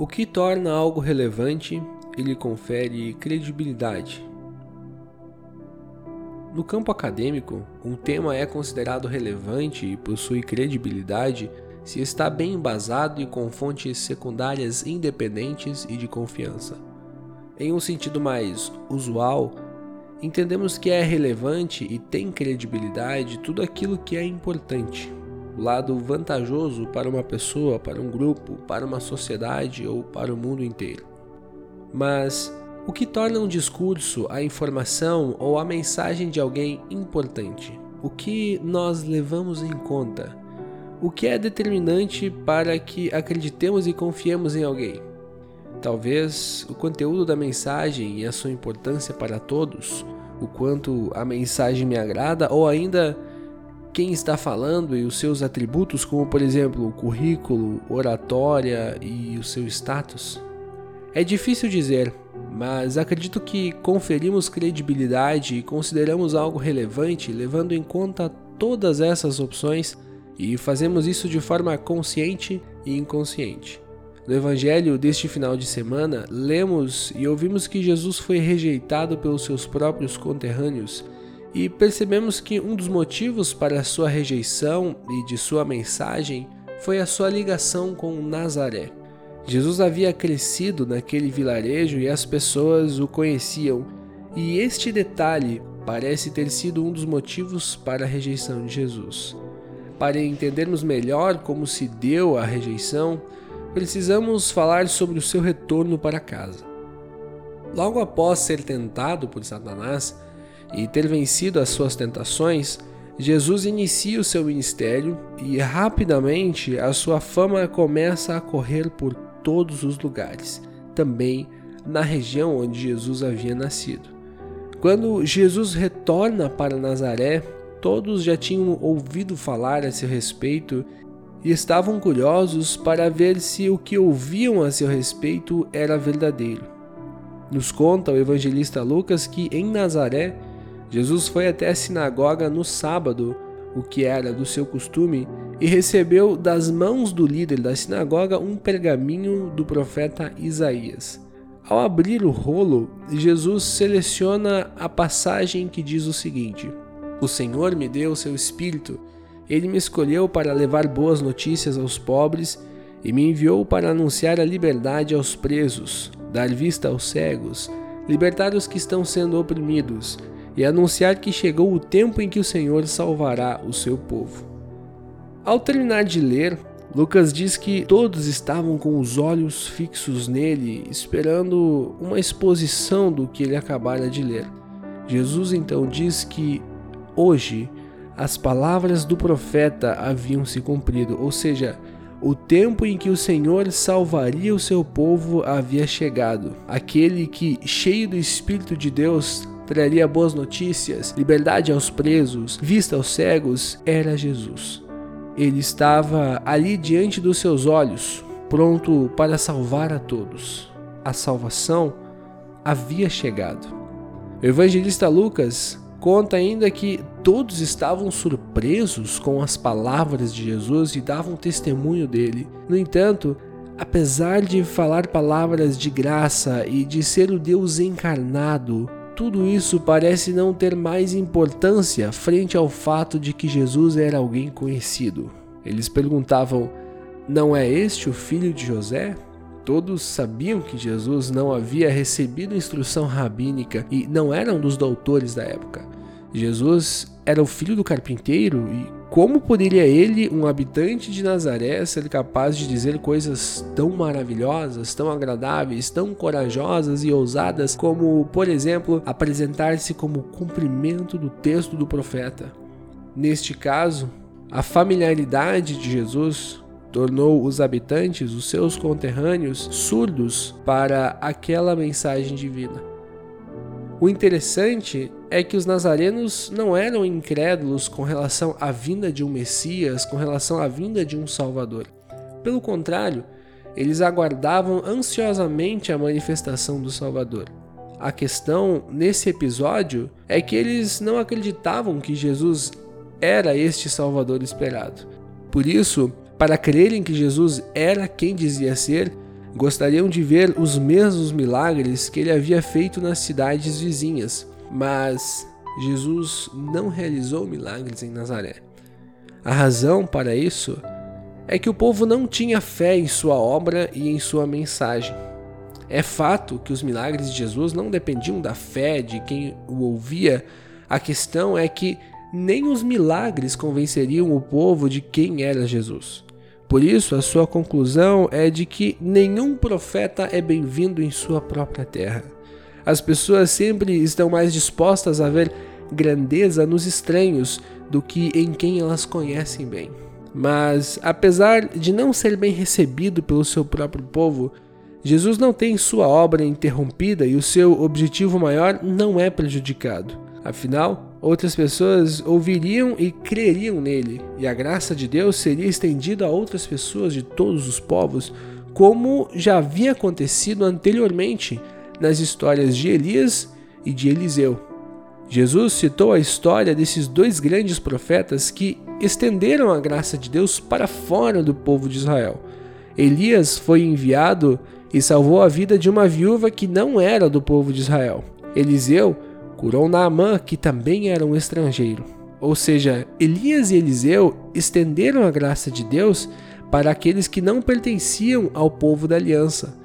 O que torna algo relevante e lhe confere credibilidade. No campo acadêmico, um tema é considerado relevante e possui credibilidade se está bem embasado e com fontes secundárias independentes e de confiança. Em um sentido mais usual, entendemos que é relevante e tem credibilidade tudo aquilo que é importante, lado vantajoso para uma pessoa, para um grupo, para uma sociedade ou para o mundo inteiro. Mas o que torna um discurso, a informação ou a mensagem de alguém importante? O que nós levamos em conta? O que é determinante para que acreditemos e confiemos em alguém? Talvez o conteúdo da mensagem e a sua importância para todos, o quanto a mensagem me agrada ou ainda quem está falando e os seus atributos, como por exemplo o currículo, oratória e o seu status? É difícil dizer, mas acredito que conferimos credibilidade e consideramos algo relevante levando em conta todas essas opções e fazemos isso de forma consciente e inconsciente. No Evangelho deste final de semana, lemos e ouvimos que Jesus foi rejeitado pelos seus próprios conterrâneos e percebemos que um dos motivos para sua rejeição e de sua mensagem foi a sua ligação com Nazaré. Jesus havia crescido naquele vilarejo e as pessoas o conheciam, e este detalhe parece ter sido um dos motivos para a rejeição de Jesus. Para entendermos melhor como se deu a rejeição, precisamos falar sobre o seu retorno para casa. Logo após ser tentado por Satanás e ter vencido as suas tentações, Jesus inicia o seu ministério e rapidamente a sua fama começa a correr por todos os lugares, também na região onde Jesus havia nascido. Quando Jesus retorna para Nazaré, todos já tinham ouvido falar a seu respeito e estavam curiosos para ver se o que ouviam a seu respeito era verdadeiro. Nos conta o evangelista Lucas que em Nazaré, Jesus foi até a sinagoga no sábado, o que era do seu costume, e recebeu das mãos do líder da sinagoga um pergaminho do profeta Isaías. Ao abrir o rolo, Jesus seleciona a passagem que diz o seguinte: O Senhor me deu seu espírito, ele me escolheu para levar boas notícias aos pobres e me enviou para anunciar a liberdade aos presos, dar vista aos cegos, libertar os que estão sendo oprimidos e anunciar que chegou o tempo em que o Senhor salvará o seu povo. Ao terminar de ler, Lucas diz que todos estavam com os olhos fixos nele, esperando uma exposição do que ele acabara de ler. Jesus então diz que hoje as palavras do profeta haviam se cumprido, ou seja, o tempo em que o Senhor salvaria o seu povo havia chegado. Aquele que, cheio do Espírito de Deus, traria boas notícias, liberdade aos presos, vista aos cegos, era Jesus. Ele estava ali diante dos seus olhos, pronto para salvar a todos. A salvação havia chegado. O evangelista Lucas conta ainda que todos estavam surpresos com as palavras de Jesus e davam testemunho dele. No entanto, apesar de falar palavras de graça e de ser o Deus encarnado, tudo isso parece não ter mais importância frente ao fato de que Jesus era alguém conhecido. Eles perguntavam: Não é este o filho de José? Todos sabiam que Jesus não havia recebido instrução rabínica e não era um dos doutores da época. Jesus era o filho do carpinteiro e como poderia ele, um habitante de Nazaré, ser capaz de dizer coisas tão maravilhosas, tão agradáveis, tão corajosas e ousadas, como, por exemplo, apresentar-se como cumprimento do texto do profeta? Neste caso, a familiaridade de Jesus tornou os habitantes, os seus conterrâneos, surdos para aquela mensagem divina. O interessante é que os nazarenos não eram incrédulos com relação à vinda de um Messias, com relação à vinda de um Salvador. Pelo contrário, eles aguardavam ansiosamente a manifestação do Salvador. A questão nesse episódio é que eles não acreditavam que Jesus era este Salvador esperado. Por isso, para crerem que Jesus era quem dizia ser, gostariam de ver os mesmos milagres que ele havia feito nas cidades vizinhas, mas Jesus não realizou milagres em Nazaré. A razão para isso é que o povo não tinha fé em sua obra e em sua mensagem. É fato que os milagres de Jesus não dependiam da fé de quem o ouvia, a questão é que nem os milagres convenceriam o povo de quem era Jesus. Por isso, a sua conclusão é de que nenhum profeta é bem-vindo em sua própria terra. As pessoas sempre estão mais dispostas a ver grandeza nos estranhos do que em quem elas conhecem bem. Mas, apesar de não ser bem recebido pelo seu próprio povo, Jesus não tem sua obra interrompida e o seu objetivo maior não é prejudicado. Afinal, outras pessoas ouviriam e creriam nele, e a graça de Deus seria estendida a outras pessoas de todos os povos, como já havia acontecido anteriormente nas histórias de Elias e de Eliseu. Jesus citou a história desses dois grandes profetas que estenderam a graça de Deus para fora do povo de Israel. Elias foi enviado e salvou a vida de uma viúva que não era do povo de Israel. Eliseu curou Naamã, que também era um estrangeiro. Ou seja, Elias e Eliseu estenderam a graça de Deus para aqueles que não pertenciam ao povo da aliança.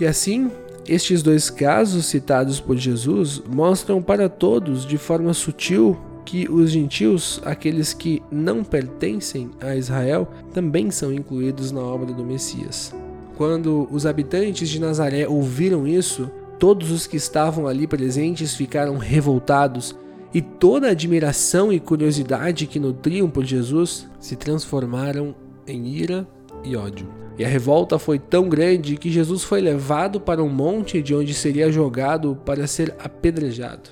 E assim, estes dois casos citados por Jesus mostram para todos de forma sutil que os gentios, aqueles que não pertencem a Israel, também são incluídos na obra do Messias. Quando os habitantes de Nazaré ouviram isso, todos os que estavam ali presentes ficaram revoltados e toda a admiração e curiosidade que nutriam por Jesus se transformaram em ira e ódio. E a revolta foi tão grande que Jesus foi levado para um monte de onde seria jogado para ser apedrejado.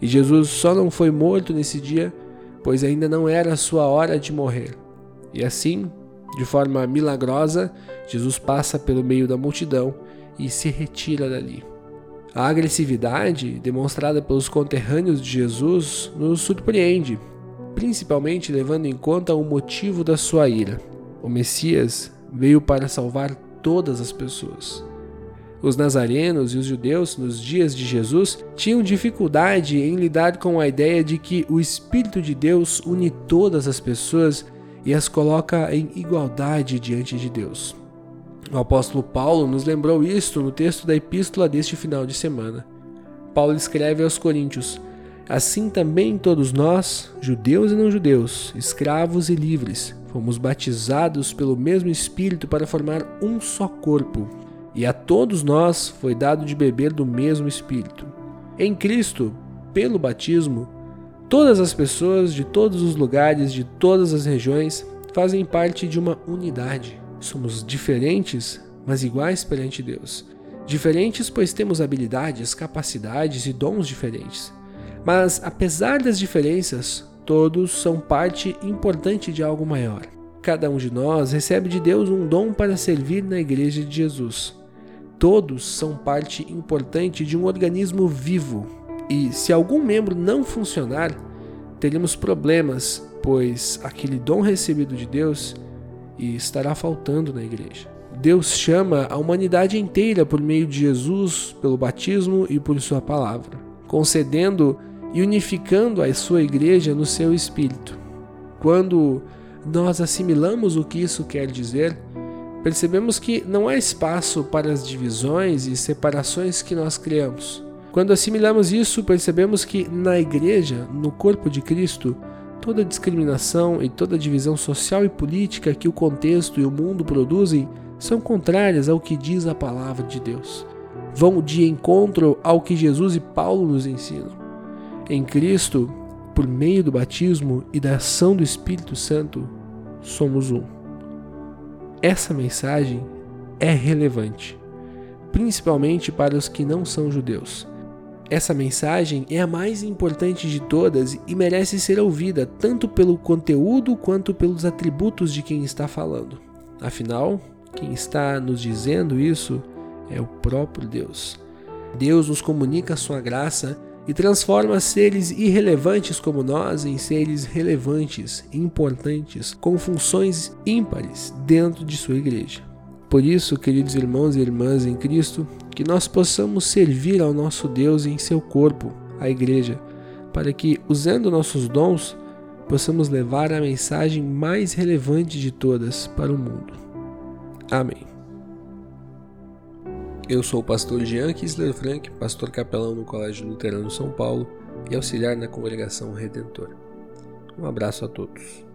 E Jesus só não foi morto nesse dia, pois ainda não era a sua hora de morrer. E assim, de forma milagrosa, Jesus passa pelo meio da multidão e se retira dali. A agressividade demonstrada pelos conterrâneos de Jesus nos surpreende, principalmente levando em conta o motivo da sua ira. O Messias veio para salvar todas as pessoas. Os nazarenos e os judeus, nos dias de Jesus, tinham dificuldade em lidar com a ideia de que o Espírito de Deus une todas as pessoas e as coloca em igualdade diante de Deus. O apóstolo Paulo nos lembrou isto no texto da epístola deste final de semana. Paulo escreve aos Coríntios: Assim também todos nós, judeus e não judeus, escravos e livres, fomos batizados pelo mesmo Espírito para formar um só corpo, e a todos nós foi dado de beber do mesmo Espírito. Em Cristo, pelo batismo, todas as pessoas de todos os lugares, de todas as regiões, fazem parte de uma unidade. Somos diferentes, mas iguais perante Deus. Diferentes, pois temos habilidades, capacidades e dons diferentes. Mas, apesar das diferenças, todos são parte importante de algo maior. Cada um de nós recebe de Deus um dom para servir na Igreja de Jesus. Todos são parte importante de um organismo vivo, e se algum membro não funcionar, teremos problemas, pois aquele dom recebido de Deus estará faltando na igreja. Deus chama a humanidade inteira por meio de Jesus, pelo batismo e por Sua palavra, concedendo e unificando a sua igreja no seu espírito. Quando nós assimilamos o que isso quer dizer, percebemos que não há espaço para as divisões e separações que nós criamos. Quando assimilamos isso, percebemos que na igreja, no corpo de Cristo, toda discriminação e toda divisão social e política que o contexto e o mundo produzem são contrárias ao que diz a palavra de Deus. Vão de encontro ao que Jesus e Paulo nos ensinam. Em Cristo, por meio do batismo e da ação do Espírito Santo, somos um. Essa mensagem é relevante, principalmente para os que não são judeus. Essa mensagem é a mais importante de todas e merece ser ouvida tanto pelo conteúdo quanto pelos atributos de quem está falando. Afinal, quem está nos dizendo isso é o próprio Deus. Deus nos comunica sua graça e transforma seres irrelevantes como nós em seres relevantes, importantes, com funções ímpares dentro de sua igreja. Por isso, queridos irmãos e irmãs em Cristo, que nós possamos servir ao nosso Deus em seu corpo, a Igreja, para que, usando nossos dons, possamos levar a mensagem mais relevante de todas para o mundo. Amém. Eu sou o pastor Jean Kisler Frank, pastor capelão no Colégio Luterano São Paulo e auxiliar na congregação Redentor. Um abraço a todos.